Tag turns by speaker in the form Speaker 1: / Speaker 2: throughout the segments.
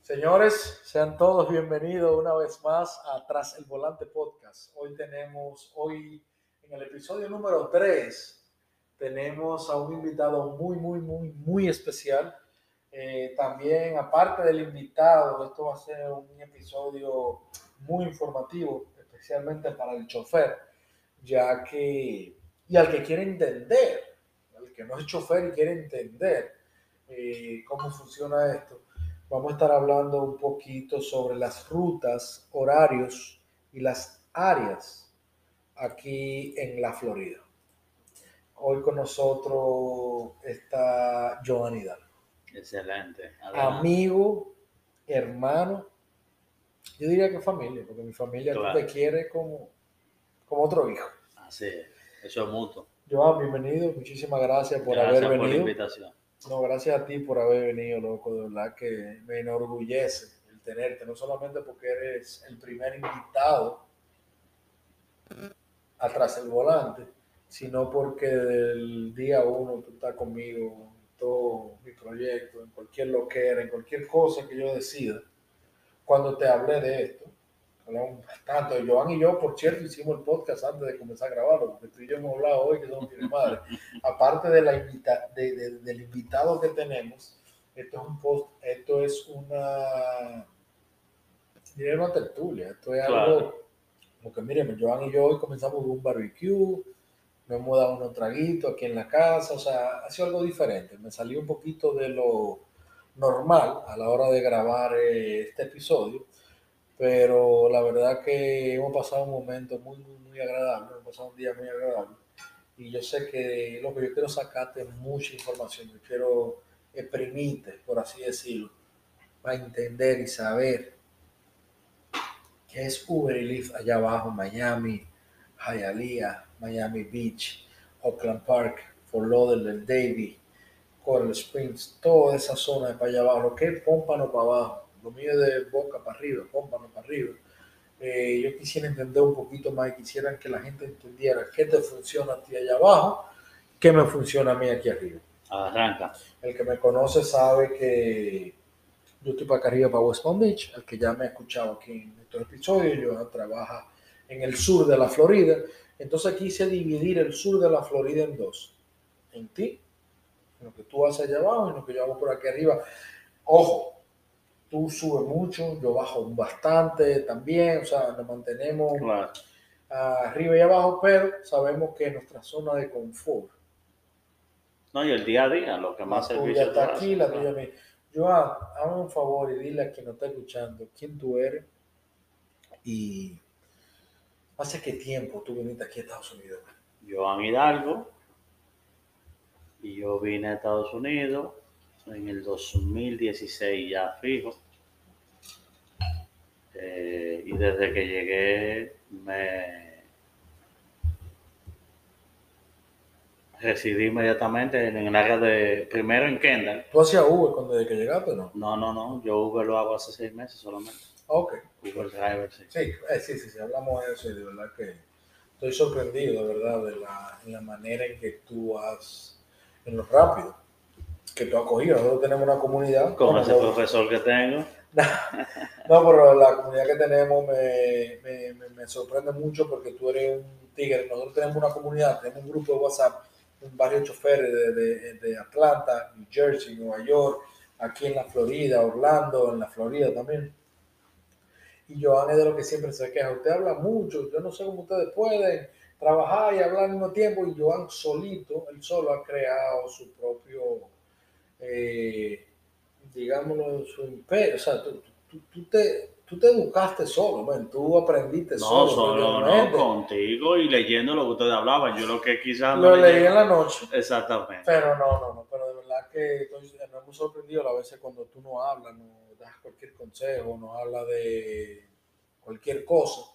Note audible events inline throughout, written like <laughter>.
Speaker 1: Señores, sean todos bienvenidos una vez más a Tras el Volante Podcast. Hoy tenemos, hoy en el episodio número 3, tenemos a un invitado muy, muy, muy, muy especial. Eh, también, aparte del invitado, esto va a ser un episodio muy informativo, especialmente para el chofer, ya que, y al que quiere entender, al que no es chofer y quiere entender eh, cómo funciona esto vamos a estar hablando un poquito sobre las rutas, horarios y las áreas aquí en la Florida. Hoy con nosotros está Joan Hidalgo.
Speaker 2: Excelente.
Speaker 1: Amigo, hermano, yo diría que familia, porque mi familia te quiere como, como otro hijo.
Speaker 2: Así es, eso es mutuo.
Speaker 1: Joan, bienvenido, muchísimas gracias por haber venido. Por la invitación. No, gracias a ti por haber venido, loco. De verdad que me enorgullece el tenerte, no solamente porque eres el primer invitado atrás del volante, sino porque del día uno tú estás conmigo en todo mi proyecto, en cualquier loquera, en cualquier cosa que yo decida. Cuando te hablé de esto, hablamos bastante. Joan y yo, por cierto, hicimos el podcast antes de comenzar a grabarlo, porque tú y yo hemos hablado hoy que somos mi madre. <laughs> Aparte de la invita de, del invitado que tenemos, esto es un post, esto es una, una tertulia, esto es algo, como que miren, Joan y yo hoy comenzamos un barbecue, nos hemos dado unos traguitos aquí en la casa, o sea, ha sido algo diferente, me salió un poquito de lo normal a la hora de grabar eh, este episodio pero la verdad que hemos pasado un momento muy, muy, muy agradable, hemos pasado un día muy agradable. Y yo sé que lo que yo quiero sacarte es mucha información, yo quiero exprimirte, por así decirlo, para entender y saber qué es Uber y Lyft allá abajo, Miami, Hialeah, Miami Beach, Oakland Park, Fort Lauderdale, Davie, Coral Springs, toda esa zona de para allá abajo, lo que para abajo lo mío de boca para arriba, pómpano para arriba. Eh, yo quisiera entender un poquito más y quisiera que la gente entendiera qué te funciona a ti allá abajo, qué me funciona a mí aquí arriba.
Speaker 2: Arranca.
Speaker 1: El que me conoce sabe que yo estoy para acá arriba, para West Palm Beach. El que ya me ha escuchado aquí en estos episodios, yo trabajo en el sur de la Florida. Entonces quise dividir el sur de la Florida en dos. En ti, en lo que tú haces allá abajo y en lo que yo hago por aquí arriba. Ojo, tú subes mucho, yo bajo bastante también, o sea, nos mantenemos arriba y abajo, pero sabemos que nuestra zona de confort.
Speaker 2: No, y el día a día, lo que más
Speaker 1: servicio. está aquí, la tuya mí. Joan, hazme un favor y dile a quien nos está escuchando quién tú eres y hace qué tiempo tú viniste aquí a Estados Unidos.
Speaker 2: Joan Hidalgo, y yo vine a Estados Unidos en el 2016 ya fijo. Eh, y desde que llegué me residí inmediatamente en el área de, primero en Kendall.
Speaker 1: ¿Tú hacías Uber cuando desde que llegaste no?
Speaker 2: No, no, no, yo Uber lo hago hace seis meses solamente.
Speaker 1: Ok.
Speaker 2: Uber Driver, sí.
Speaker 1: Sí, eh, sí, sí, sí, hablamos de eso y de verdad que estoy sorprendido, de verdad, de la, la manera en que tú has, en lo rápido que tú has cogido. Nosotros tenemos una comunidad.
Speaker 2: Con ese profesor que tengo. <laughs>
Speaker 1: no, pero la comunidad que tenemos me, me, me, sorprende mucho porque tú eres un tigre. Nosotros tenemos una comunidad, tenemos un grupo de WhatsApp, un barrio de choferes de, de, de Atlanta, New Jersey, Nueva York, aquí en la Florida, Orlando, en la Florida también. Y Joan es de lo que siempre se queja. Usted habla mucho, yo no sé cómo ustedes pueden trabajar y hablar al mismo tiempo. Y Joan solito, él solo ha creado su propio eh, digámoslo, su imperio. O sea, tú, tú, te, tú te educaste solo, tú aprendiste
Speaker 2: solo. No, solo no, contigo y leyendo lo que ustedes hablaban. Yo lo que quizás...
Speaker 1: Lo leí en la noche.
Speaker 2: Exactamente.
Speaker 1: Pero no, no, no, pero de verdad que nos hemos sorprendido a veces cuando tú no hablas, no das cualquier consejo, no hablas de cualquier cosa.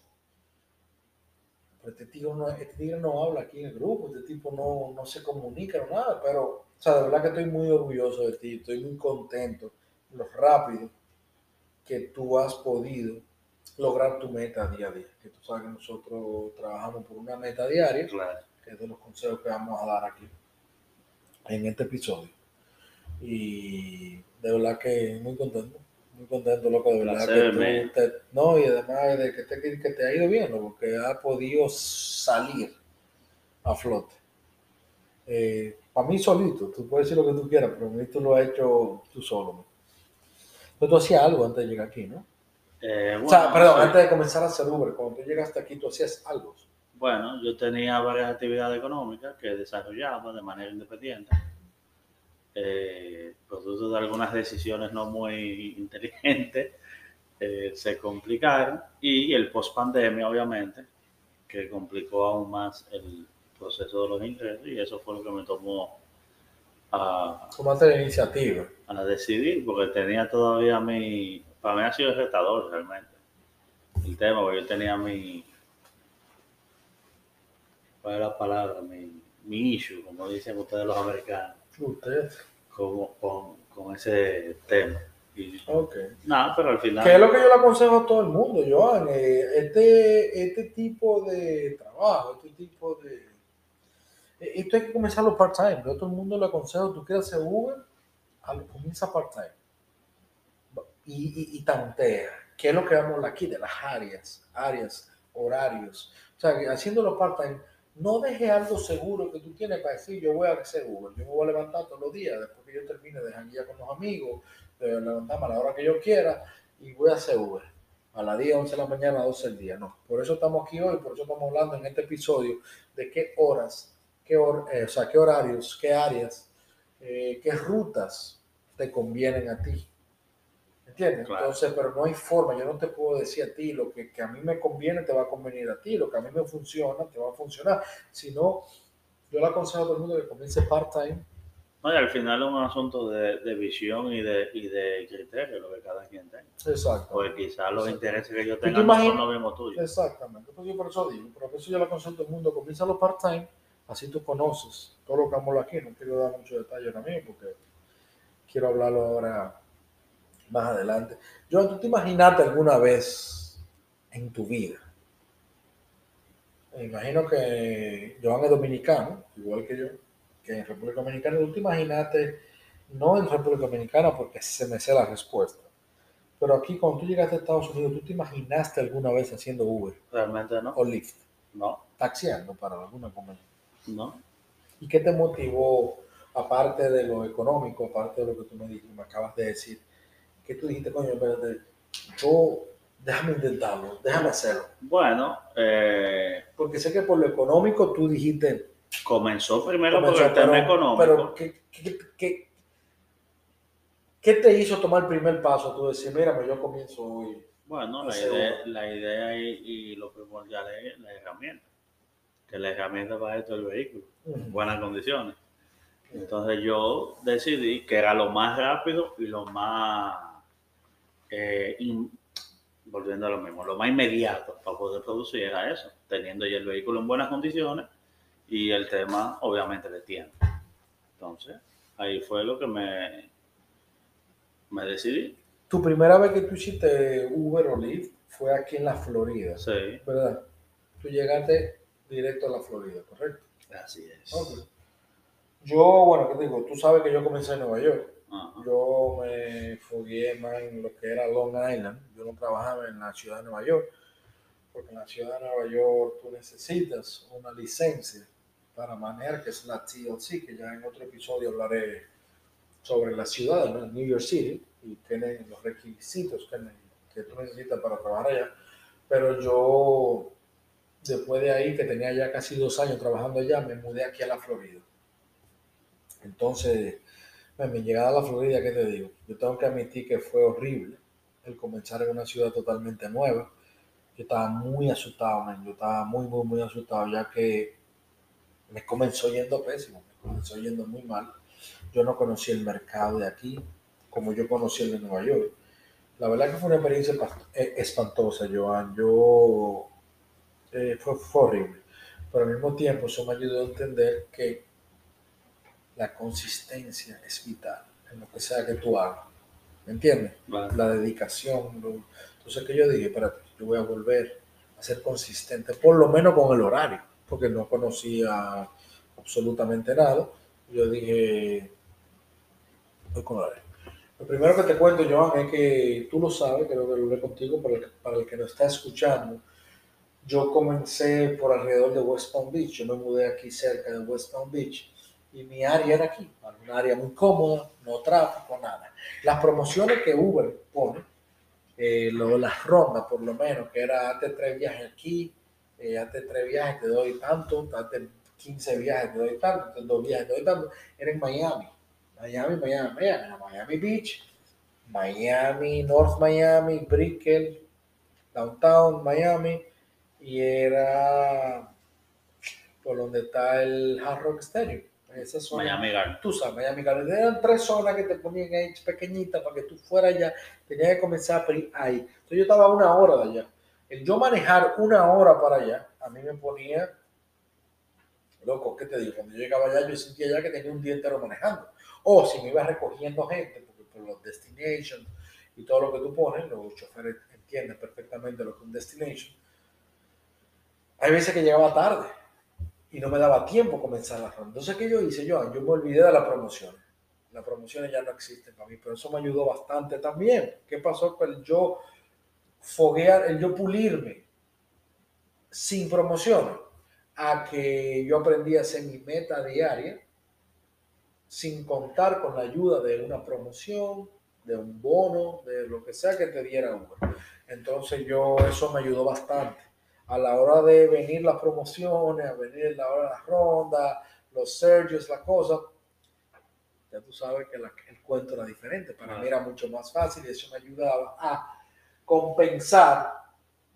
Speaker 1: Este tigre no, este no habla aquí en el grupo, este tipo no, no se comunica, no nada, pero o sea, de verdad que estoy muy orgulloso de ti, estoy muy contento, lo rápido que tú has podido lograr tu meta día a día. Que tú sabes que nosotros trabajamos por una meta diaria,
Speaker 2: claro.
Speaker 1: que es de los consejos que vamos a dar aquí. en este episodio. Y de verdad que muy contento, muy contento, loco, de verdad
Speaker 2: Placer,
Speaker 1: que tú te- no, y además de que te, que te ha ido bien, ¿no? porque ha podido salir a flote. para mí solito, tú puedes decir lo que tú quieras, pero a mí tú lo has hecho tú solo. Pero tú hacías algo antes de llegar aquí, ¿no?
Speaker 2: Eh,
Speaker 1: o sea, perdón,
Speaker 2: sí.
Speaker 1: antes de comenzar a hacer Uber, cuando tú llegaste aquí, tú hacías algo.
Speaker 2: Bueno, yo tenía varias actividades económicas que desarrollaba de manera independiente, eh, producto de algunas decisiones no muy inteligentes, <laughs> eh, se complicaron y el post pandemia, obviamente, que complicó aún más el proceso de los ingresos y eso fue lo que me tomó a,
Speaker 1: Tomaste la iniciativa.
Speaker 2: a decidir, porque tenía todavía mi, para mí ha sido retador realmente el tema, porque yo tenía mi, ¿cuál es la palabra? Mi, mi issue, como dicen ustedes los americanos,
Speaker 1: Usted.
Speaker 2: con, con, con ese tema. Y
Speaker 1: Ok.
Speaker 2: nada, pero al final...
Speaker 1: Que es lo que yo le aconsejo a todo el mundo, Joan. eh, este, este tipo de trabajo, este tipo de. eh, Esto hay que comenzarlo part-time. Yo a todo el mundo le aconsejo, tú quieres hacer Uber, comienza part-time. Y, y, y tantea. ¿Qué es lo que vamos aquí? De las áreas, áreas, horarios. O sea, que haciéndolo part-time, no deje algo seguro que tú tienes para decir, yo voy a hacer Uber. Yo me voy a levantar todos los días después que yo termine de janguear con los amigos, de levantarme a la hora que yo quiera y voy a hacer Uber. A las 10, 11 de la mañana, 12 del día. No. Por eso estamos aquí hoy, por eso estamos hablando en este episodio de qué horas, qué, hor- eh, o sea, qué horarios, qué áreas, eh, qué rutas te convienen a ti. ¿Entiendes?
Speaker 2: Claro.
Speaker 1: Entonces, pero no hay forma, yo no te puedo decir a ti lo que, que a mí me conviene te va a convenir a ti, lo que a mí me funciona te va a funcionar. Si no, yo le aconsejo a todo el mundo que comience part-time.
Speaker 2: No, y al final es un asunto de, de visión y de, y de criterio, lo que cada quien tenga.
Speaker 1: Exacto.
Speaker 2: Porque quizás los intereses que yo
Speaker 1: te
Speaker 2: tenga no son los mismos tuyos.
Speaker 1: Exactamente, pues yo por eso digo, por eso yo le aconsejo a todo el mundo, comienza los part-time, así tú conoces todo lo que aquí, no quiero dar mucho detalle ahora mismo porque quiero hablarlo ahora más adelante. Yo, ¿tú te imaginaste alguna vez en tu vida? Me imagino que Joan es dominicano, igual que yo, que en República Dominicana, ¿tú te imaginaste, no en República Dominicana porque se me sé la respuesta, pero aquí cuando tú llegaste a Estados Unidos, ¿tú te imaginaste alguna vez haciendo Uber
Speaker 2: Realmente no.
Speaker 1: o Lyft,
Speaker 2: No,
Speaker 1: taxiando para alguna compañía?
Speaker 2: no.
Speaker 1: ¿Y qué te motivó, aparte de lo económico, aparte de lo que tú me, me acabas de decir? ¿Qué tú dijiste, coño, espérate, yo, déjame intentarlo, déjame hacerlo?
Speaker 2: Bueno, eh,
Speaker 1: Porque sé que por lo económico tú dijiste,
Speaker 2: comenzó primero por el tema
Speaker 1: pero-
Speaker 2: económico.
Speaker 1: Pero, ¿qué, qué, qué- qué te hizo tomar el primer paso? Tú decir, mira, yo comienzo hoy.
Speaker 2: Bueno, la idea, la idea y, y lo primordial es la herramienta. Que la herramienta para esto es el vehículo, en buenas condiciones. Entonces yo decidí que era lo más rápido y lo más, eh, volviendo a lo mismo, lo más inmediato para poder producir era eso, teniendo ya el vehículo en buenas condiciones y el tema obviamente de tiempo. Entonces ahí fue lo que me, me decidí.
Speaker 1: Tu primera vez que tú hiciste Uber o Lyft fue aquí en la Florida,
Speaker 2: Sí,
Speaker 1: ¿verdad? Tú llegaste directo a la Florida, ¿correcto?
Speaker 2: así es.
Speaker 1: Yo, bueno, ¿qué te digo? Tú sabes que yo comencé en Nueva York.
Speaker 2: Ajá.
Speaker 1: Yo me fogué más en lo que era Long Island. Yo no trabajaba en la ciudad de Nueva York, porque en la ciudad de Nueva York tú necesitas una licencia para manejar, que es la TLC, que ya en otro episodio hablaré sobre la ciudad, ¿no? New York City, y tiene los requisitos que, que tú necesitas para trabajar allá. Pero yo, después de ahí, que tenía ya casi dos años trabajando allá, me mudé aquí a la Florida. Entonces, mi llegada a la Florida, ¿qué te digo? Yo tengo que admitir que fue horrible el comenzar en una ciudad totalmente nueva. Yo estaba muy asustado, man. Yo estaba muy, muy, muy asustado, ya que me comenzó yendo pésimo, me comenzó yendo muy mal. Yo no conocí el mercado de aquí como yo conocí el de Nueva York. La verdad que fue una experiencia eh, espantosa, Joan. Yo eh, fue, fue horrible. Pero al mismo tiempo eso me ayudó a entender que la consistencia es vital en lo que sea que tú hagas. ¿Me entiendes?
Speaker 2: Vale.
Speaker 1: La dedicación. lo- Entonces que yo dije, espérate, yo voy a volver a ser consistente, por lo menos con el horario, porque no conocía absolutamente nada. Yo dije, voy con la Lo primero que te cuento, Joan, es que tú lo sabes, creo que lo hablé contigo, para el, para el que nos está escuchando. Yo comencé por alrededor de West Palm Beach. Yo me mudé aquí cerca de West Palm Beach y mi área era aquí, una área muy cómoda, no tráfico, nada. Las promociones que Uber pone, eh, las rondas por lo menos, que era antes tres viajes aquí, eh, tres viajes te doy tanto, antes 15 viajes te doy tanto, dos viajes te doy tanto, era en Miami. Miami, Miami, Miami, Miami Beach, Miami, North Miami, Brickell, Downtown Miami, y era por donde está el Hard Rock Stadium. Esa zona,
Speaker 2: Miami Garden.
Speaker 1: Tú sabes, Miami Garden. Eran tres zonas que te ponían ahí pequeñitas para que tú fueras allá. Tenías que comenzar ahí. Entonces yo estaba una hora de allá. El yo manejar una hora para allá, a mí me ponía loco, ¿qué te digo? Cuando yo llegaba allá, yo sentía ya que tenía un día entero manejando. O si me iba recogiendo gente, porque por los destinations y todo lo que tú pones, los choferes entienden perfectamente lo que es un destination. Hay veces que llegaba tarde y no me daba tiempo comenzar la ronda. Entonces, ¿qué yo hice? Yo, yo me olvidé de las promociones. Las promociones ya no existen para mí, pero eso me ayudó bastante también. ¿Qué pasó con el yo foguear, el yo pulirme sin promociones? A que yo aprendí a hacer mi meta diaria sin contar con la ayuda de una promoción, de un bono, de lo que sea que te diera Uber. Entonces yo, eso me ayudó bastante a la hora de venir las promociones, a venir la hora de las rondas, los surges, la cosa, ya tú sabes que el cuento era diferente. Para mí era mucho más fácil y eso me ayudaba a compensar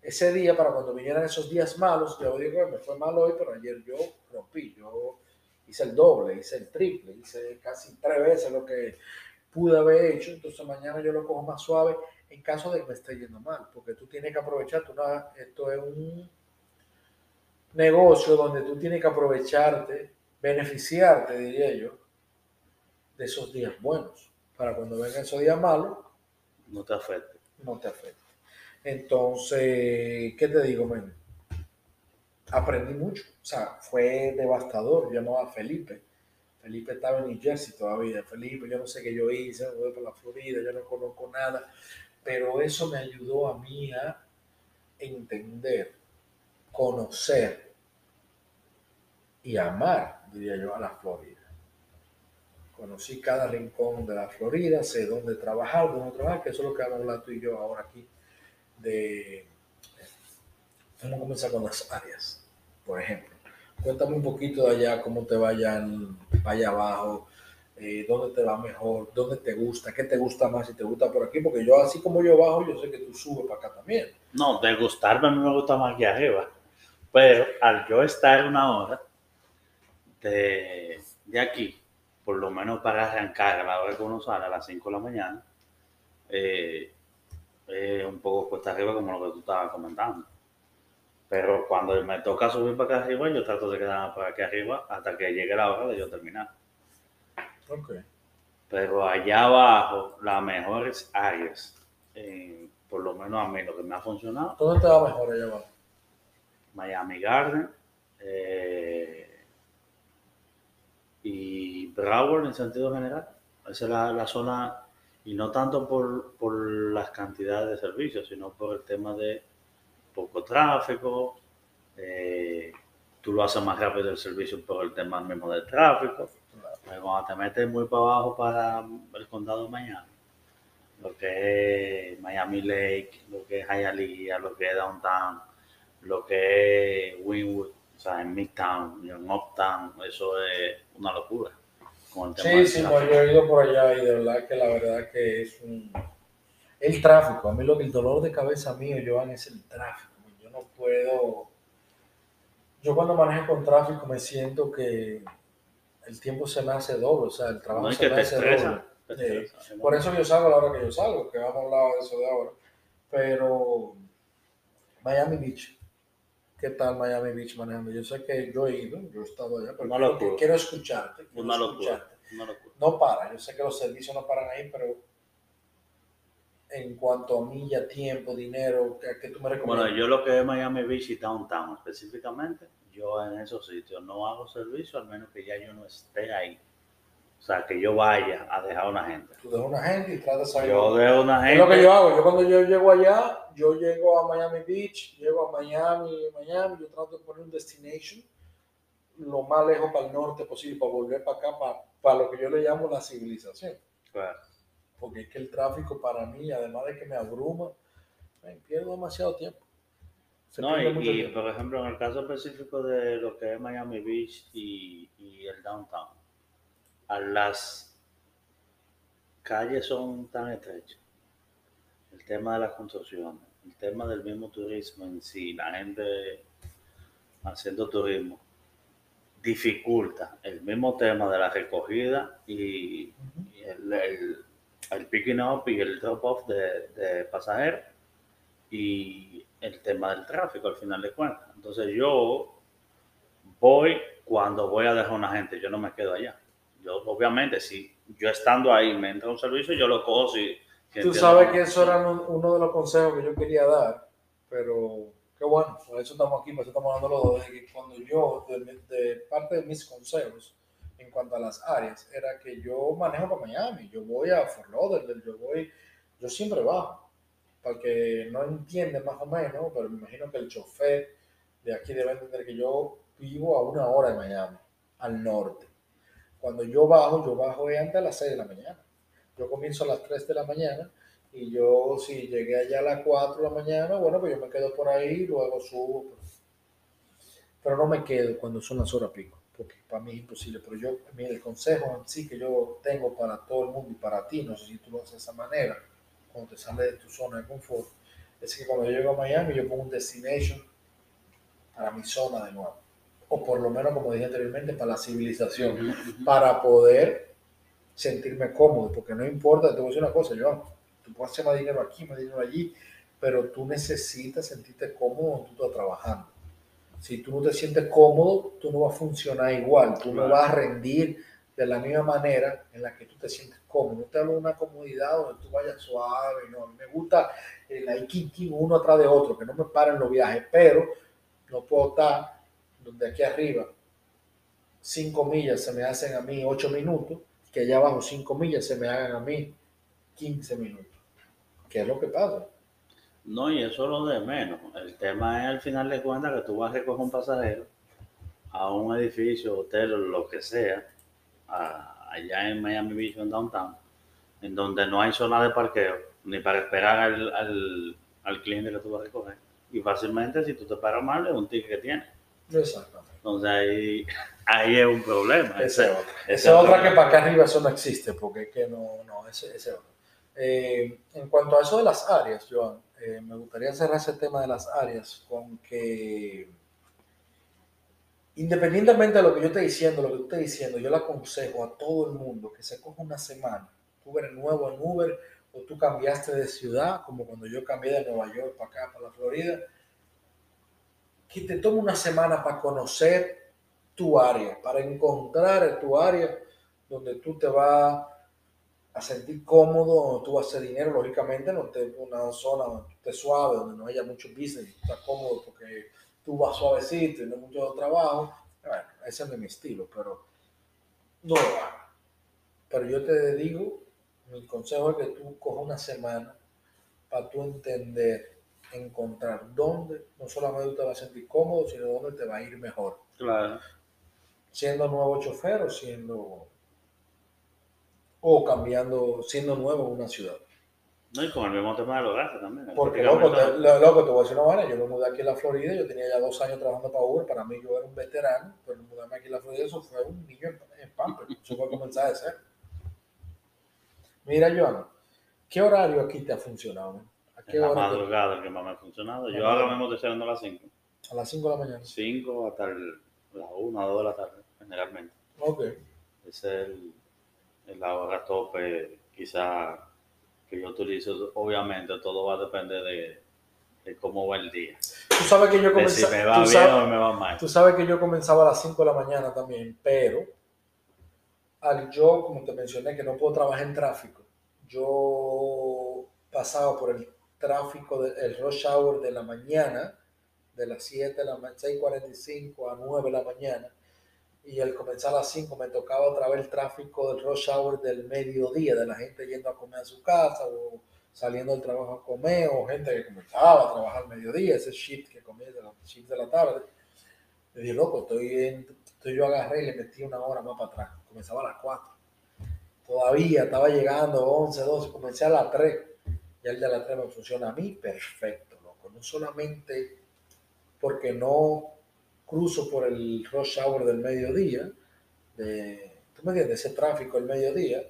Speaker 1: ese día para cuando vinieran esos días malos. Yo digo, me fue mal hoy, pero ayer yo rompí, yo hice el doble, hice el triple, hice casi tres veces lo que pude haber hecho. Entonces mañana yo lo cojo más suave en caso de que me esté yendo mal, porque tú tienes que aprovechar, esto es un negocio donde tú tienes que aprovecharte, beneficiarte, diría yo, de esos días buenos, para cuando vengan esos días malos,
Speaker 2: no te afecte.
Speaker 1: No te afecte. Entonces, ¿qué te digo, men? Aprendí mucho, o sea, fue devastador, llamó a Felipe. Felipe estaba en New Jersey todavía. Felipe, yo no sé qué yo hice, voy por la Florida, yo no conozco nada pero eso me ayudó a mí a entender, conocer y amar, diría yo, a la Florida. Conocí cada rincón de la Florida, sé dónde trabajar, dónde trabajar, que eso es lo que vamos a tú y yo ahora aquí, de... Vamos a comenzar con las áreas, por ejemplo. Cuéntame un poquito de allá, cómo te vayan allá abajo, eh, dónde te va mejor, dónde te gusta, qué te gusta más, si te gusta por aquí, porque yo así como yo bajo, yo sé que tú subes para acá también.
Speaker 2: No, de gustarme a mí me gusta más que arriba, pero al yo estar una hora de, de aquí, por lo menos para arrancar a la hora que uno sale a las 5 de la mañana, eh, es un poco cuesta arriba como lo que tú estabas comentando. Pero cuando me toca subir para acá arriba, yo trato de quedarme para aquí arriba hasta que llegue la hora de yo terminar. Pero allá abajo, las mejores áreas, eh, por lo menos a mí, lo que me ha funcionado.
Speaker 1: ¿Dónde te va mejor allá abajo?
Speaker 2: Miami Garden eh, y Broward en sentido general. Esa es la, zona, y no tanto por, por, las cantidades de servicios, sino por el tema de poco tráfico. Eh, tú lo haces más rápido el servicio por el tema mismo del tráfico cuando te metes muy para abajo para el condado de Miami, lo que es Miami Lake, lo que es Hialeah, lo que es Downtown, lo que es Wynwood, o sea, en Midtown, en Uptown, eso es una locura.
Speaker 1: sí, sí, yo he ido por allá y de verdad que la verdad que es un... El tráfico, a mí lo que el dolor de cabeza mío, Joan, es el tráfico. Yo no puedo... Yo cuando manejo con tráfico me siento que el tiempo se me hace doble, o sea, el trabajo se me hace doble. por eso yo salgo a la hora que yo salgo, que vamos a hablar de eso de ahora. Pero Miami Beach, ¿qué tal Miami Beach manejando? Yo sé que yo he ido, yo he estado allá, pero quiero, escucharte. Quiero escucharte. No para, yo sé que los servicios no paran ahí, pero en cuanto a milla, tiempo, dinero, ¿qué, tú me recomiendas?
Speaker 2: Bueno, yo lo que es Miami Beach y Downtown específicamente, yo en esos sitios no hago servicio, al menos que ya yo no esté ahí. O sea, que yo vaya a dejar una gente.
Speaker 1: Tú dejas una gente y tratas a
Speaker 2: Yo dejo una
Speaker 1: Es lo que
Speaker 2: gente.
Speaker 1: yo hago. Yo cuando yo llego allá, yo llego a Miami Beach, llego a Miami, Miami, yo trato de poner un destination lo más lejos para el norte posible, para volver para acá, para, para lo que yo le llamo la civilización.
Speaker 2: Claro.
Speaker 1: Porque es que el tráfico para mí, además de que me abruma, me pierdo demasiado tiempo. Se
Speaker 2: No, y, por ejemplo, en el caso específico de lo que es Miami Beach y, y el downtown, a las calles son tan estrechas. El tema de las construcciones, el tema del mismo turismo en sí, la gente haciendo turismo, dificulta el mismo tema de la recogida y el, el, el picking up y el drop off de, de pasajeros. Y el tema del tráfico al final de cuentas. Entonces yo voy cuando voy a dejar a una gente, yo no me quedo allá. Yo obviamente si yo estando ahí me entra un servicio, yo lo cojo si... si
Speaker 1: Tú sabes
Speaker 2: que-
Speaker 1: eso era un- uno de los consejos que yo quería dar, pero qué bueno, por eso estamos aquí, por eso estamos hablando los dos, de que cuando yo, de, de parte de mis consejos en cuanto a las áreas, era que yo manejo para Miami, yo voy a Fort Lauderdale, yo voy, yo siempre bajo, para que no entiende más o menos, pero me imagino que el chofer de aquí debe entender que yo vivo a una hora de Miami, al norte. Cuando yo bajo, yo bajo es antes de las 6 de la mañana. Yo comienzo a las 3 de la mañana y yo si llegué allá a las 4 de la mañana, bueno, pues yo me quedo por ahí, luego subo. pues. Pero no me quedo cuando son las horas pico, porque para mí es imposible. Pero yo, el consejo en sí que yo tengo para todo el mundo y para ti, no sé si tú lo haces de esa manera, cuando te sales de tu zona de confort, es que cuando yo llego a Miami, yo pongo un destination para mi zona de nuevo. O por lo menos, como dije anteriormente, para la civilización para poder sentirme cómodo, porque no importa, te voy a decir una cosa, Joan, tú puedes hacer más dinero aquí, más dinero allí, pero tú necesitas sentirte cómodo donde tú estás trabajando. Si tú no te sientes cómodo, tú no vas a funcionar igual, tú no vas a rendir de la misma manera en la que tú te sientes cómodo. Te hablo de una comodidad donde tú vayas suave, no, a mí me gusta el aquí uno atrás de otro, que no me paren los viajes, pero no puedo estar donde aquí arriba cinco millas se me hacen a mí ocho minutos, que allá abajo cinco millas se me hagan a mí 15 minutos. ¿Qué es lo que pasa?
Speaker 2: No, y eso es lo de menos. El tema es al final de cuentas que tú vas a recoger un pasajero a un edificio, hotel lo que sea, a- allá en Miami Beach en Downtown, en donde no hay zona de parqueo, ni para esperar al, al, al cliente que tú vas a recoger. Y fácilmente, si tú te paras mal, es un ticket que tienes.
Speaker 1: Exactamente.
Speaker 2: Entonces ahí, <laughs> ahí es un problema. Ese-
Speaker 1: otra.
Speaker 2: ese
Speaker 1: Esa es otra
Speaker 2: problema.
Speaker 1: que para acá arriba eso no existe, porque es que no, no, ese, ese es otro. Eh, en cuanto a eso de las áreas, Joan, eh, me gustaría cerrar ese tema de las áreas con que, independientemente de lo que yo esté diciendo, lo que tú estés diciendo, yo le aconsejo a todo el mundo que se coja una semana. Tú eres nuevo en Uber o tú cambiaste de ciudad, como cuando yo cambié de Nueva York para acá, para la Florida, que te tome una semana para conocer tu área, para encontrar tu área donde tú te vas a sentir cómodo, donde tú vas a hacer dinero, lógicamente, no te una zona donde tú estés suave, donde no haya mucho business, estás cómodo porque tú vas suavecito y no mucho trabajo. Bueno, ese no es mi estilo, pero no lo hagas. Pero yo te digo, mi consejo es que tú cojas una semana para tú entender, encontrar dónde no solamente te vas a sentir cómodo, sino dónde te va a ir mejor
Speaker 2: Claro.
Speaker 1: siendo nuevo chofer o siendo o cambiando, siendo nuevo en una ciudad.
Speaker 2: No, y con el mismo tema de los gastos también.
Speaker 1: Porque loco te, lo- loco, te voy a decir una vaina, yo me mudé aquí a la Florida, yo tenía ya dos años trabajando para Uber, para mí yo era un veterano, pero mudarme aquí a la Florida, eso fue un niño en, en Pamper, eso fue comenzar de ser. Mira, Joan, ¿qué horario aquí te ha funcionado? man? ¿A qué hora?
Speaker 2: madrugada que más me ha funcionado. Yo ahora mismo estoy saliendo a las 5.
Speaker 1: A las 5 de la mañana.
Speaker 2: 5 hasta el- las 1 o 2 de la tarde, generalmente.
Speaker 1: Ok.
Speaker 2: Ese es el, el hora tope, quizá, que yo utilizo. Obviamente, todo va a depender de, de cómo va el día.
Speaker 1: Tú sabes que yo
Speaker 2: De si
Speaker 1: comenzaba...
Speaker 2: me va bien
Speaker 1: sabes-
Speaker 2: o me va mal.
Speaker 1: Tú sabes que yo comenzaba a las 5 de la mañana también, pero al yo, como te mencioné, que no puedo trabajar en tráfico, yo pasaba por el tráfico, del el rush hour de la mañana, de las 7 de la mañana, 6.45 a 9 de la mañana, y al comenzar a las 5 me tocaba otra vez el tráfico del rush hour del mediodía, de la gente yendo a comer a su casa o saliendo del trabajo a comer, o gente que comenzaba a trabajar al mediodía, ese shift que comienza las shift de la tarde. Le dije, loco, estoy, en, yo agarré y le metí una hora más para atrás. Comenzaba a las 4. Todavía estaba llegando 11, 12, comencé a las 3. Ya el de las 3 me funciona a mí perfecto, loco. No solamente porque no cruzo por el rush hour del mediodía, de, ¿tú me entiendes? Ese tráfico del mediodía,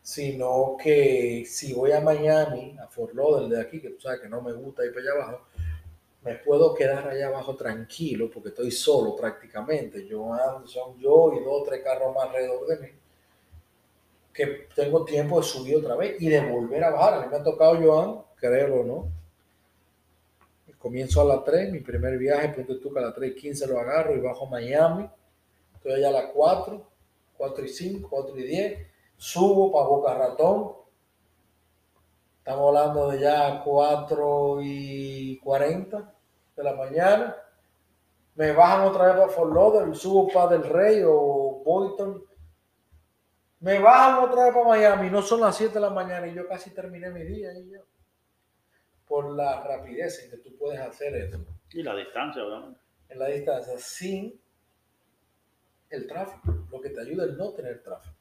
Speaker 1: sino que si voy a Miami, a Fort Lauderdale de aquí, que tú sabes que no me gusta ir para allá abajo, me puedo quedar allá abajo tranquilo porque estoy solo prácticamente. Yo ando, son yo y dos o tres carros más alrededor de mí, que tengo tiempo de subir otra vez y de volver a bajar. A mí me ha tocado, Joan, créelo no, comienzo a las 3, mi primer viaje, punto tú que a las 3 y 15 lo agarro y bajo Miami. Estoy allá a las 4, 4 y 5, 4 y 10. Subo para Boca Ratón. Estamos hablando de ya 4 y 40 de la mañana. Me bajan otra vez para Fort subo para Del Rey o Boynton. Me bajan otra vez para Miami. No son las 7 de la mañana y yo casi terminé mi día. Y yo por la rapidez en que tú puedes hacer eso.
Speaker 2: Y la distancia, obviamente.
Speaker 1: En la distancia, sin el tráfico, lo que te ayuda es no tener tráfico.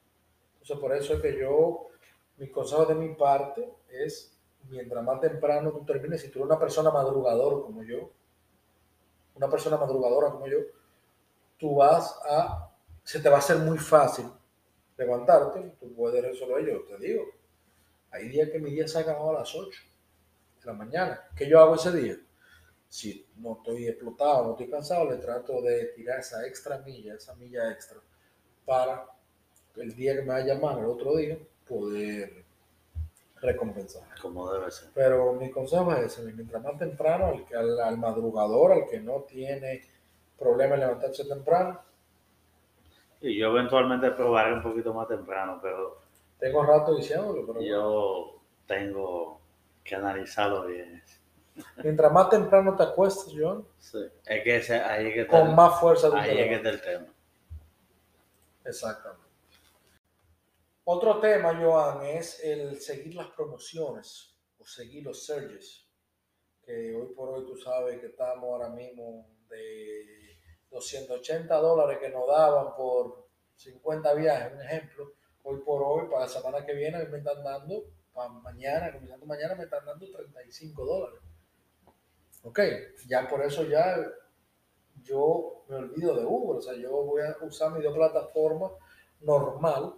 Speaker 1: Entonces, por eso es que yo, mi consejo de mi parte es, mientras más temprano tú termines, si tú eres una persona madrugadora como yo, una persona madrugadora como yo, tú vas a, se te va a hacer muy fácil levantarte, tú puedes resolver, yo te digo, hay días que mi día se ha acabado a las 8 la mañana. ¿Qué yo hago ese día? Si no estoy explotado, no estoy cansado, le trato de tirar esa extra milla, esa milla extra, para el día que me va a llamar, el otro día, poder recompensar.
Speaker 2: Como debe ser.
Speaker 1: Pero mi consejo es ese, mientras más temprano, al, al, madrugador, al que no tiene problema en levantarse temprano.
Speaker 2: Y yo eventualmente probaré un poquito más temprano, pero...
Speaker 1: Tengo rato diciéndolo, pero...
Speaker 2: Yo tengo que analizarlo bien.
Speaker 1: Mientras más temprano te acuestas, John,
Speaker 2: sí. es que ese, ahí es que
Speaker 1: con más fuerza.
Speaker 2: Ahí es que está el tema.
Speaker 1: Exactamente. Otro tema, Joan, es el seguir las promociones o seguir los surges. Que hoy por hoy tú sabes que estamos ahora mismo de 280 dólares que nos daban por 50 viajes, un ejemplo. Hoy por hoy, para la semana que viene, me están dando para mañana, comenzando mañana, me están dando 35 dólares. Ok, ya por eso ya yo me olvido de Uber, o sea, yo voy a usar mi dos plataformas normal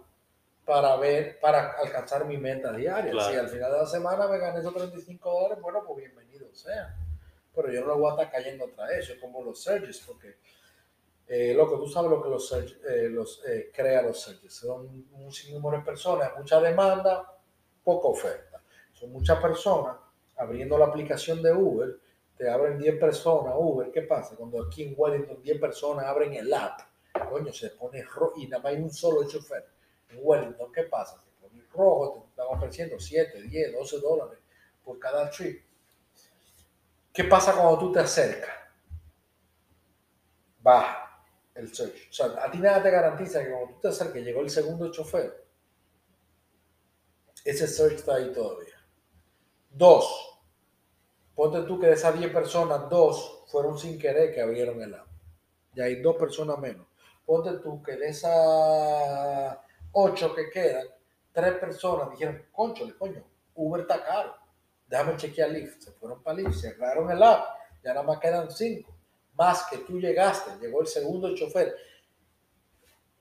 Speaker 1: para ver, para alcanzar mi meta diaria. Si al final de la semana me gané esos 35 dólares, bueno, pues bienvenido sea. Pero yo no voy a estar cayendo otra eso, es como los surges, porque, eh, loco, tú sabes lo que los, eh, los eh, crea los surges. Son un sinnúmero de personas, mucha demanda, poca oferta. Son muchas personas abriendo la aplicación de Uber, te abren 10 personas Uber, ¿qué pasa? Cuando aquí en Wellington 10 personas abren el app, coño, se pone rojo y nada más hay un solo chofer. En Wellington, ¿qué pasa? Se pone rojo, te están ofreciendo 7, 10, 12 dólares por cada trip. ¿Qué pasa cuando tú te acercas? Baja el search. O sea, a ti nada te garantiza que cuando tú te acerques llegó el segundo chofer ese search está ahí todavía. Dos, ponte tú que de esas 10 personas, dos fueron sin querer que abrieron el app. Y hay dos personas menos. Ponte tú que de esas 8 que quedan, tres personas dijeron, concho, coño, Uber está caro. Déjame chequear Lyft. Se fueron para Lyft, cerraron el app. Ya nada más quedan 5. Más que tú llegaste, llegó el segundo chofer.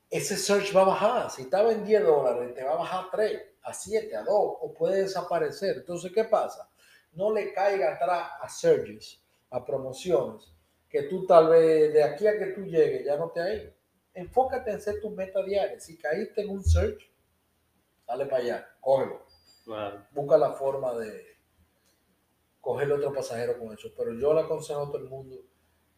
Speaker 1: Ese search va a bajar. Si estaba en 10 dólares, te va a bajar 3 a 7, a 2 o puede desaparecer. Entonces, ¿qué pasa? No le caiga atrás a surges, a promociones, que tú tal vez de aquí a que tú llegues ya no te hay. Enfócate en ser tu meta diaria. Si caíste en un search, dale para allá, cógelo. Busca la forma de coger otro pasajero con eso. Pero yo le aconsejo a todo el mundo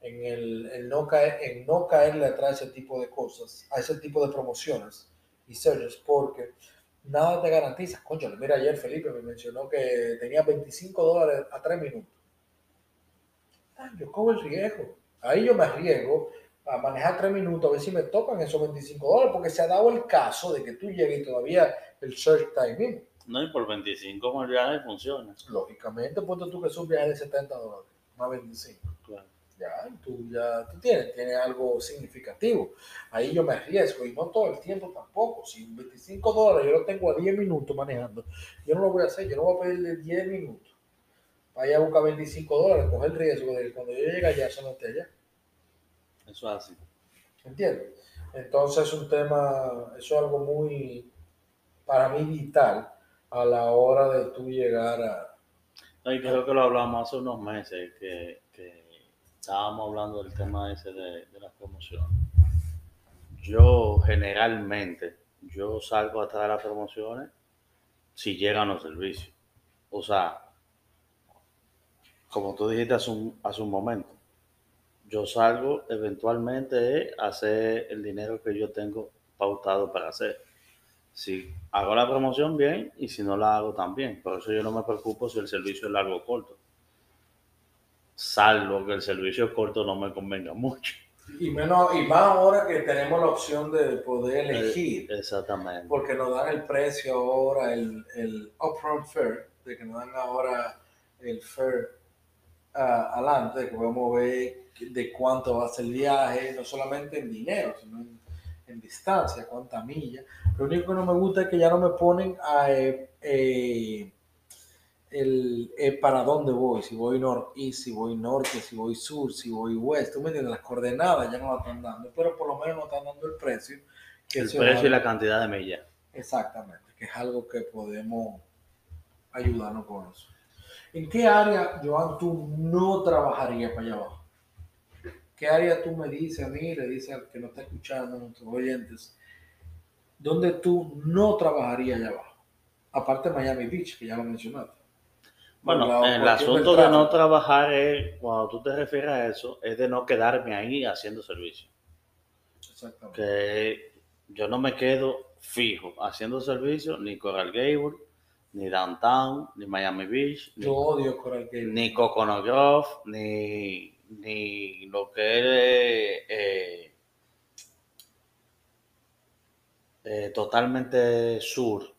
Speaker 1: en el, no caer, en no caerle atrás a ese tipo de cosas, a ese tipo de promociones y searches, porque nada te garantiza. Concho, mira, ayer Felipe me mencionó que tenía 25 dólares a 3 minutos. Ah, yo cojo el riesgo. Ahí yo me arriesgo a manejar tres minutos, a ver si me tocan esos 25 dólares, porque se ha dado el caso de que tú llegues y todavía el search timing.
Speaker 2: No, y por 25 molleadas funciona.
Speaker 1: Lógicamente, ponte tú que es un viaje de 70 dólares, más 25. Ya, tú ya tú tienes, tienes algo significativo. Ahí yo me arriesgo y no todo el tiempo tampoco. Si 25 dólares yo lo tengo a 10 minutos manejando, yo no lo voy a hacer, yo no voy a pedirle 10 minutos. Vaya a buscar 25 dólares, coger el riesgo de que cuando yo llegue allá, eso no esté allá.
Speaker 2: Eso es así.
Speaker 1: ¿Entiendes? Entonces es un tema, eso es algo muy, para mí, vital a la hora de tú llegar a...
Speaker 2: No, y creo que lo hablamos hace unos meses, que estábamos hablando del tema ese de, las promociones. Yo generalmente, yo salgo atrás de las promociones si llegan los servicios. O sea, como tú dijiste hace un, hace un momento, yo salgo eventualmente a hacer el dinero que yo tengo pautado para hacer. Si hago la promoción bien y si no la hago también. Por eso yo no me preocupo si el servicio es largo o corto. Salvo que el servicio corto no me convenga mucho.
Speaker 1: Y, menos, y más ahora que tenemos la opción de poder elegir.
Speaker 2: Exactamente.
Speaker 1: Porque nos dan el precio ahora, el, el upfront fair, de que nos dan ahora el fair uh, adelante, que podemos ver de cuánto va a ser el viaje, no solamente en dinero, sino en, en distancia, cuánta milla. Lo único que no me gusta es que ya no me ponen a, eh, eh, el, eh, para dónde voy, si voy norte, si voy norte, si voy sur, si voy west, tú me entiendes, las coordenadas ya no las están dando, pero por lo menos nos están dando el precio. Que
Speaker 2: El precio y la cantidad de millas.
Speaker 1: Exactamente, que es algo que podemos ayudarnos con eso. ¿En qué área, Joan, tú no trabajarías para allá abajo? ¿Qué área tú me dices a mí, le dices al que nos está escuchando, a nuestros oyentes, dónde tú no trabajarías allá abajo? Aparte de Miami Beach, que ya lo mencionaste.
Speaker 2: Bueno, el asunto de no trabajar es, cuando tú te refieres a eso, es de no quedarme ahí haciendo servicio.
Speaker 1: Exactamente.
Speaker 2: Que yo no me quedo fijo haciendo servicio ni Coral Gable, ni Downtown, ni Miami Beach, ni,
Speaker 1: Yo odio Coral Gables.
Speaker 2: ni Coconut Grove, ni, ni lo que es eh, eh, totalmente sur,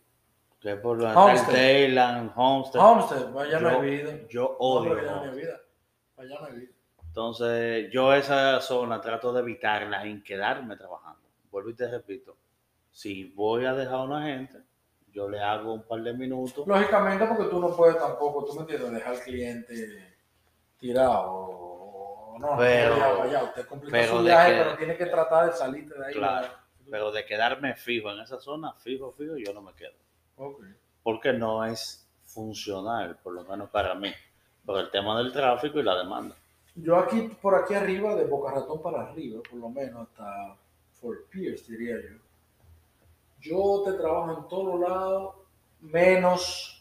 Speaker 2: es por lo
Speaker 1: Homestead.
Speaker 2: Homestead.
Speaker 1: Homestead, vaya no
Speaker 2: Yo-
Speaker 1: he ido.
Speaker 2: Yo
Speaker 1: No,
Speaker 2: odio
Speaker 1: no he. Allá no he ido.
Speaker 2: Entonces, yo esa zona trato de evitarla en quedarme trabajando. Vuelvo y te repito, si voy a dejar a una gente, yo le hago un par de minutos.
Speaker 1: Lógicamente, porque tú no puedes tampoco, tú me entiendes, dejar al cliente tirado. o No,
Speaker 2: Pero-
Speaker 1: vaya, vaya, usted completa
Speaker 2: pero
Speaker 1: su viaje,
Speaker 2: que-
Speaker 1: pero tiene que tratar de salirte de ahí.
Speaker 2: Claro. Pero de quedarme fijo en esa zona, fijo, fijo, yo no me quedo.
Speaker 1: Ok.
Speaker 2: Porque no es funcional, por lo menos para mí, por el tema del tráfico y la demanda.
Speaker 1: Yo aquí, por aquí arriba, de Boca Ratón para arriba, por lo menos hasta Fort Pierce, diría yo. Yo te trabajo en todos lados, menos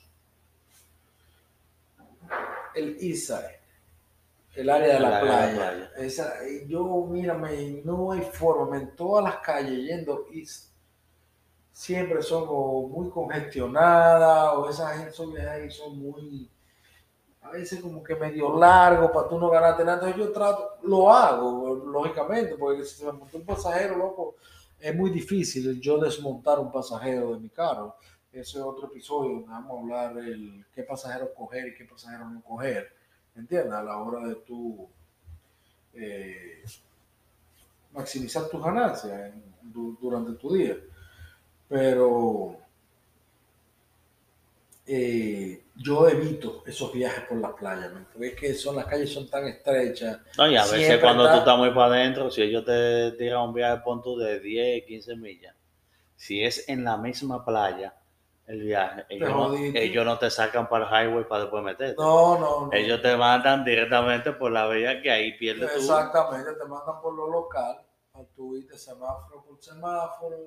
Speaker 1: el Side, el área de la
Speaker 2: área de la
Speaker 1: playa.
Speaker 2: playa.
Speaker 1: Esa, yo, mírame, no hay forma, en todas las calles yendo East, siempre son o muy congestionadas, o esa gente son, son muy a veces como que medio largo para tú no ganarte nada. Entonces yo trato, lo hago, lógicamente, porque si se me montó un pasajero, loco, es muy difícil yo desmontar un pasajero de mi carro. Ese es otro episodio donde vamos a hablar del qué pasajero coger y qué pasajero no coger. ¿Entiendes? A la hora de tú eh, maximizar tus ganancias durante tu día. Pero eh, yo evito esos viajes por la playa, ¿me? porque es que son, las calles son tan estrechas.
Speaker 2: No, y a veces cuando
Speaker 1: está-
Speaker 2: tú estás muy para adentro, si ellos te tiran un viaje pon tú de 10, 15 millas, si es en la misma playa el viaje, ellos no, ellos no te sacan para el highway para después meterte.
Speaker 1: No, no, no.
Speaker 2: Ellos te mandan directamente por la vía que ahí pierdes tú.
Speaker 1: Exactamente, te mandan por lo local, a tu irte semáforo por semáforo,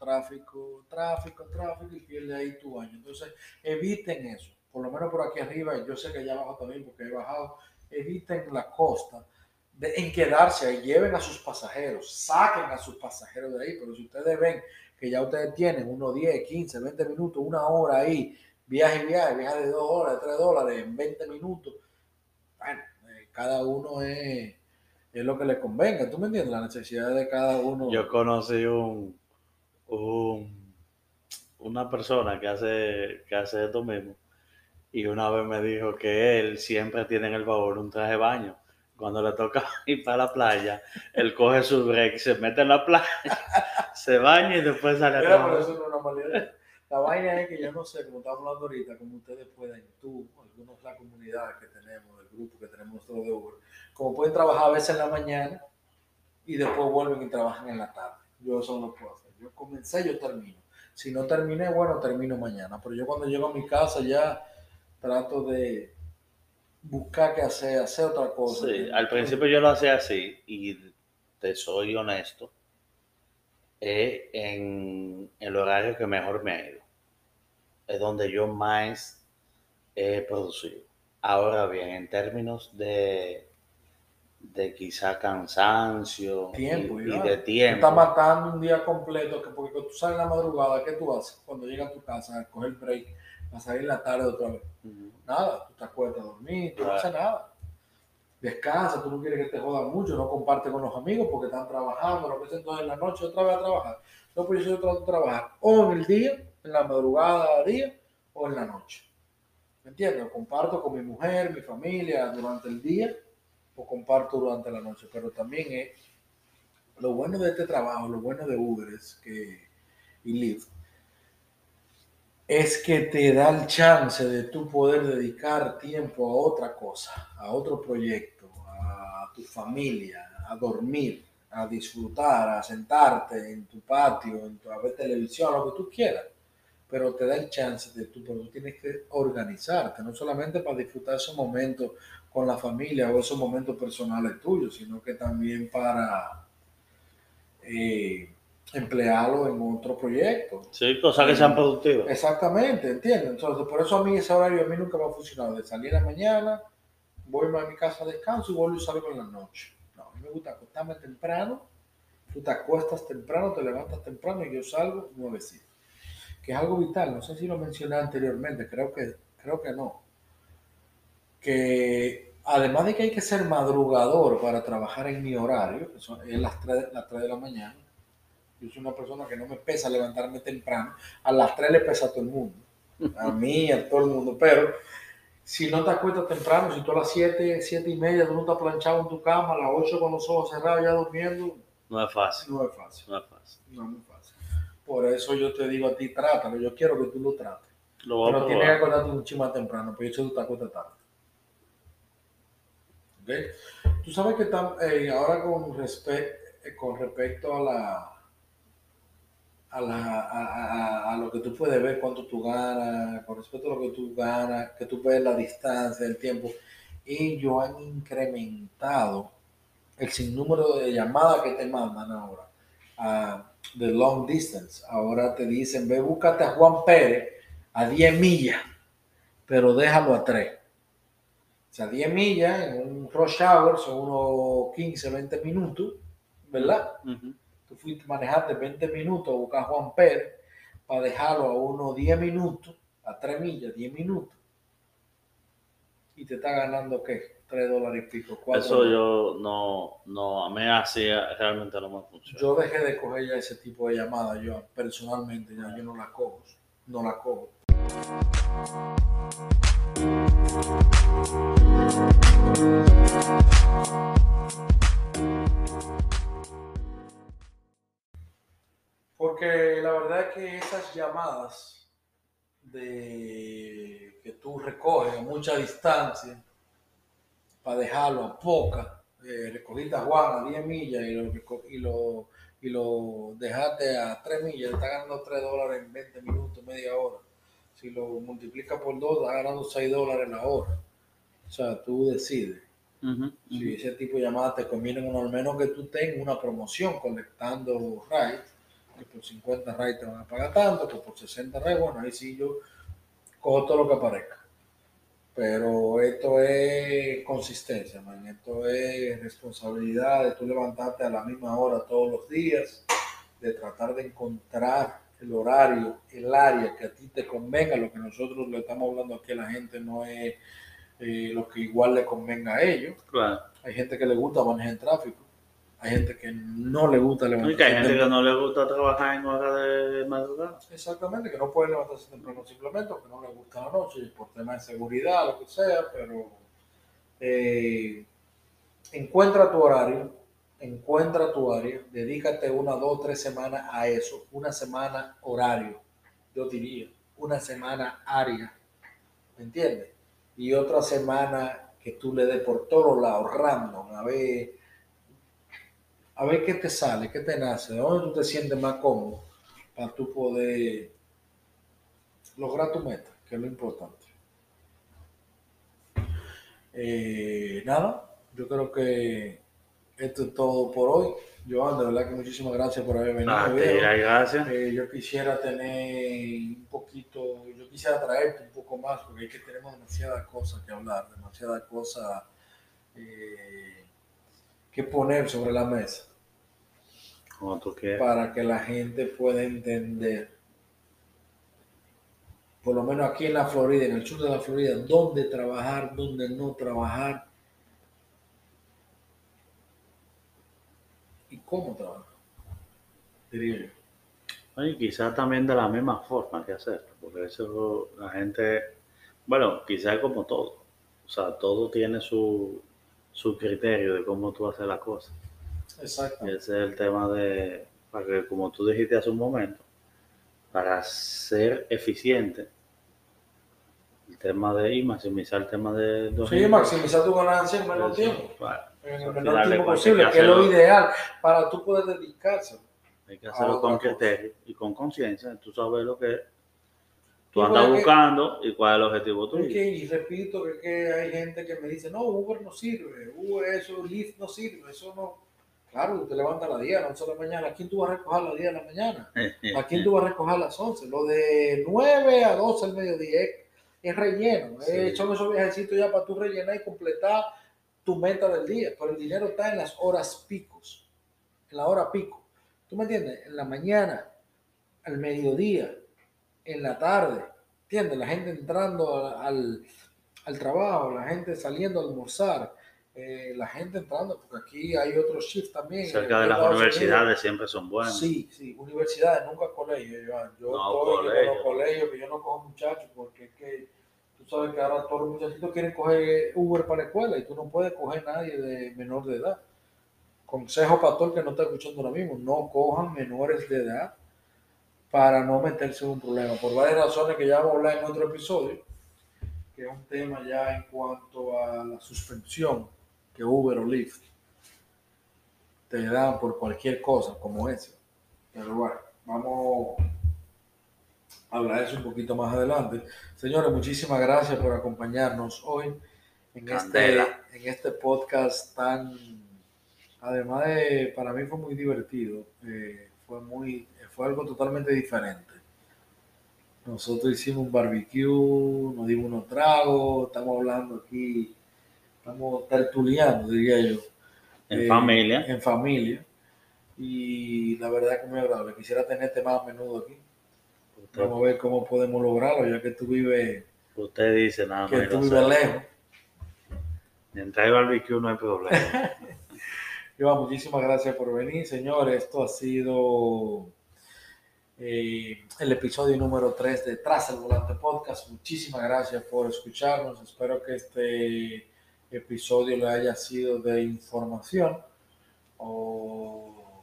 Speaker 1: tráfico, tráfico, tráfico, y pierdes ahí tu año. Entonces, eviten eso, por lo menos por aquí arriba, yo sé que allá abajo también, porque he bajado, eviten la costa, de, en quedarse ahí, lleven a sus pasajeros, saquen a sus pasajeros de ahí, pero si ustedes ven que ya ustedes tienen unos 10, 15, 20 minutos, una hora ahí, viaje viaje, viaje de 2 horas, de 3 dólares, en 20 minutos, bueno, eh, cada uno es es lo que le convenga. ¿Tú me entiendes? La necesidad de cada uno.
Speaker 2: Yo conocí un, un una persona que hace, que hace esto mismo y una vez me dijo que él siempre tiene en el favor un traje de baño. Cuando le toca <laughs> ir para la playa, él coge su break, se mete en la playa, <laughs> se baña y después sale a
Speaker 1: trabajar. eso no es una mala idea. La vaina es que yo no sé, como estamos hablando ahorita, como ustedes pueden, tú, algunos la comunidad que tenemos, el grupo que tenemos nosotros de Uber, como pueden trabajar a veces en la mañana y después vuelven y trabajan en la tarde. Yo eso no lo puedo hacer. Yo comencé, yo termino. Si no terminé, bueno, termino mañana. Pero yo cuando llego a mi casa ya trato de buscar qué hacer, hacer otra cosa.
Speaker 2: Sí, al principio yo lo hacía así y te soy honesto, es en el horario que mejor me ha ido. Es donde yo más he producido. Ahora bien, en términos de, de quizá cansancio
Speaker 1: tiempo,
Speaker 2: y, de tiempo.
Speaker 1: Estás matando un día completo, que porque tú sales en la madrugada, ¿qué tú haces? Cuando llegas a tu casa, a coger break, a salir en la tarde otra vez. Nada, tú te acuestas a dormir, tú no haces nada. Descansa, tú no quieres que te jodan mucho, no compartes con los amigos porque están trabajando, lo que entonces en la noche otra vez a trabajar. No, pues yo trato de trabajar o en el día, en la madrugada día, o en la noche. ¿Me entiendes? Comparto con mi mujer, mi familia durante el día, o comparto durante la noche. Pero también es lo bueno de este trabajo, lo bueno de Uber es que, y Lyft, es que te da el chance de tú poder dedicar tiempo a otra cosa, a otro proyecto, a tu familia, a dormir, a disfrutar, a sentarte en tu patio, en tu, a ver televisión, lo que tú quieras. Pero te da el chance de tú, pero tú tienes que organizarte, no solamente para disfrutar esos momentos con la familia o esos momentos personales tuyos, sino que también para eh, emplearlo en otro proyecto.
Speaker 2: Sí, cosas que sean productivas.
Speaker 1: Exactamente, entiendo. Entonces, por eso a mí ese horario a mí nunca me ha funcionado. De salir a la mañana, voy a mi casa a descanso y vuelvo y salgo en la noche. No, a mí me gusta acostarme temprano. Tú te acuestas temprano, te levantas temprano y yo salgo nuevecito. Que es algo vital. No sé si lo mencioné anteriormente, creo que, creo que no. Que además de que hay que ser madrugador para trabajar en mi horario, que son, es las 3, las 3 de la mañana, yo soy una persona que no me pesa levantarme temprano. A las 3 le pesa a todo el mundo. A <laughs> mí, a todo el mundo. Pero si no te acuestas temprano, si tú a las 7, 7 y media tú no estás planchado en tu cama, a las 8 con los ojos cerrados ya durmiendo.
Speaker 2: No es fácil.
Speaker 1: No es fácil.
Speaker 2: No es fácil.
Speaker 1: No es muy fácil. Por eso yo te digo a ti, trátalo. Yo quiero que tú lo trates.
Speaker 2: Lo
Speaker 1: Pero tienes que acordarte un más temprano, porque yo te acuestas tarde. Tú sabes que eh, ahora eh, con respecto a la a, la, a, lo que tú puedes ver, cuánto tú ganas, con respecto a lo que tú ganas, que tú ves la distancia, el tiempo. Ellos han incrementado el sinnúmero de llamadas que te mandan ahora de long distance. Ahora te dicen, ve, búscate a Juan Pérez a 10 millas, pero déjalo a 3. O sea, 10 millas en un rush hour son unos 15, 20 minutos, ¿verdad? tú fuiste manejarte 20 minutos a buscar a Juan Pérez para dejarlo a unos 10 minutos, a 3 millas, 10 minutos. Y te está ganando, ¿qué? 3 dólares y pico.
Speaker 2: Eso yo no, no, a mí así realmente no me funciona.
Speaker 1: Yo dejé de coger ya ese tipo de llamadas, yo personalmente ya yo no la cojo, no la cojo. Porque la verdad es que esas llamadas de que tú recoges a mucha distancia para dejarlo a poca, eh, recogiste a Juan a 10 millas y lo, y lo, y lo dejaste a 3 millas, está ganando 3 dólares en 20 minutos, media hora. Si lo multiplicas por 2, está ganando 6 dólares la hora. O sea, tú decides. Si ese tipo de llamadas te convienen, al menos que tú tengas una promoción conectando rights que por 50 rayos te van a pagar tanto, que por 60 rayos, bueno, ahí sí yo cojo todo lo que aparezca. Pero esto es consistencia, man. Esto es responsabilidad de tú levantarte a la misma hora todos los días, de tratar de encontrar el horario, el área que a ti te convenga. Lo que nosotros le estamos hablando aquí a la gente no es eh, lo que igual le convenga a ellos.
Speaker 2: Claro.
Speaker 1: Hay gente que le gusta manejar en tráfico. Hay gente que no le gusta
Speaker 2: Y
Speaker 1: levantarse
Speaker 2: que hay gente que no le gusta trabajar en horas de madrugada.
Speaker 1: Exactamente, que no puede levantarse temprano simplemente porque no le gusta la noche, por tema de seguridad, lo que sea, pero eh, encuentra tu horario, encuentra tu área, dedícate una, dos, tres semanas a eso, una semana horario, yo diría, una semana área, ¿me entiendes? Y otra semana que tú le des por todos lados, random, a ver, a ver qué te sale, qué te nace, de dónde tú te sientes más cómodo para tú poder lograr tu meta, que es lo importante. Eh, nada, yo creo que esto es todo por hoy. Joan, de verdad que muchísimas gracias por haber venido.
Speaker 2: Ah, gracias.
Speaker 1: Eh, yo quisiera tener un poquito, yo quisiera traerte un poco más, porque es que tenemos demasiadas cosas que hablar, demasiadas cosas eh, que poner sobre la mesa
Speaker 2: Como tú quieras.
Speaker 1: para que la gente pueda entender, por lo menos aquí en la Florida, en el sur de la Florida, dónde trabajar, dónde no trabajar cómo trabajar, diría yo.
Speaker 2: Y quizás también de la misma forma que hacerlo, porque eso la gente, bueno, quizás como todo, o sea, todo tiene su, su criterio de cómo tú haces las cosas.
Speaker 1: Exacto.
Speaker 2: Ese es el tema de, para que como tú dijiste hace un momento, para ser eficiente, el tema de y maximizar el tema de los
Speaker 1: Sí,
Speaker 2: ingresos,
Speaker 1: maximizar tu ganancia en menor
Speaker 2: eso,
Speaker 1: tiempo,
Speaker 2: claro,
Speaker 1: en el menor tiempo posible,
Speaker 2: que
Speaker 1: que es lo ideal para tú poder dedicarse.
Speaker 2: hay que hacerlo con criterio y con conciencia, tú sabes lo que tú andas buscando y cuál es el objetivo tuyo.
Speaker 1: que, y repito que, que hay gente que me dice, no, Uber no sirve, Uber eso, Lyft no sirve, eso no. Claro, te levantas a las 10, a las 11 de la mañana. ¿A quién tú vas a recoger a las 10 de la mañana? <laughs> ¿A quién tú vas a recoger a las 11? Lo de 9 a 12 al mediodía es, es relleno.
Speaker 2: Sí.
Speaker 1: es- son esos viajecitos ya para tú rellenar y completar tu meta del día. Pero el dinero está en las horas picos, en la hora pico. ¿Tú me entiendes? En la mañana, al mediodía, en la tarde. ¿Entiendes? La gente entrando al, al trabajo, la gente saliendo a almorzar, eh, la gente entrando, porque aquí hay otros shifts también.
Speaker 2: Cerca
Speaker 1: en
Speaker 2: de las
Speaker 1: Estados Unidos.
Speaker 2: universidades siempre son buenas.
Speaker 1: Sí, sí, universidades, nunca colegios. Yo
Speaker 2: No,
Speaker 1: estoy
Speaker 2: colegio.
Speaker 1: los colegios, que yo no cojo muchachos, porque es que sabes que ahora todos los muchachitos quieren coger Uber para la escuela y tú no puedes coger nadie de menor de edad. Consejo para todo el que no está escuchando ahora mismo, no cojan menores de edad para no meterse en un problema, por varias razones que ya vamos a hablar en otro episodio, que es un tema ya en cuanto a la suspensión que Uber o Lyft te dan por cualquier cosa como esa. Pero bueno, vamos hablar eso un poquito más adelante. Señores, muchísimas gracias por acompañarnos hoy en este, en este podcast tan, además de, para mí fue muy divertido, eh, fue muy, fue algo totalmente diferente. Nosotros hicimos un barbecue, nos dimos unos tragos, estamos hablando aquí, estamos tertuliando, diría yo
Speaker 2: En
Speaker 1: eh,
Speaker 2: familia.
Speaker 1: En familia. Y la verdad que muy agradable. Quisiera tenerte más a menudo aquí.
Speaker 2: Usted,
Speaker 1: Vamos a ver cómo podemos lograrlo, ya que tú vives,
Speaker 2: usted dice nada más.
Speaker 1: que tú vives lejos.
Speaker 2: Mientras hay barbecue no hay problema. <laughs>
Speaker 1: Iván, muchísimas gracias por venir, señores. Esto ha sido eh, el episodio número 3 de Tras el Volante Podcast. Muchísimas gracias por escucharnos. Espero que este episodio le haya sido de información o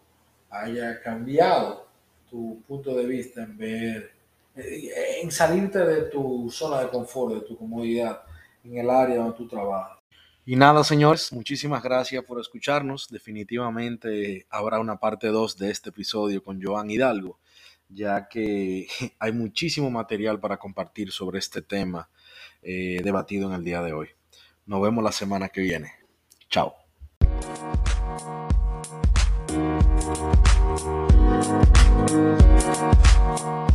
Speaker 1: haya cambiado tu punto de vista en ver, eh, en salirte de tu zona de confort, de tu comodidad en el área donde tú trabajas. Y nada, señores, muchísimas gracias por escucharnos. Definitivamente habrá una parte 2 de este episodio con Joan Hidalgo, ya que <laughs> hay muchísimo material para compartir sobre este tema eh, debatido en el día de hoy. Nos vemos la semana que viene. Chao. Thank you.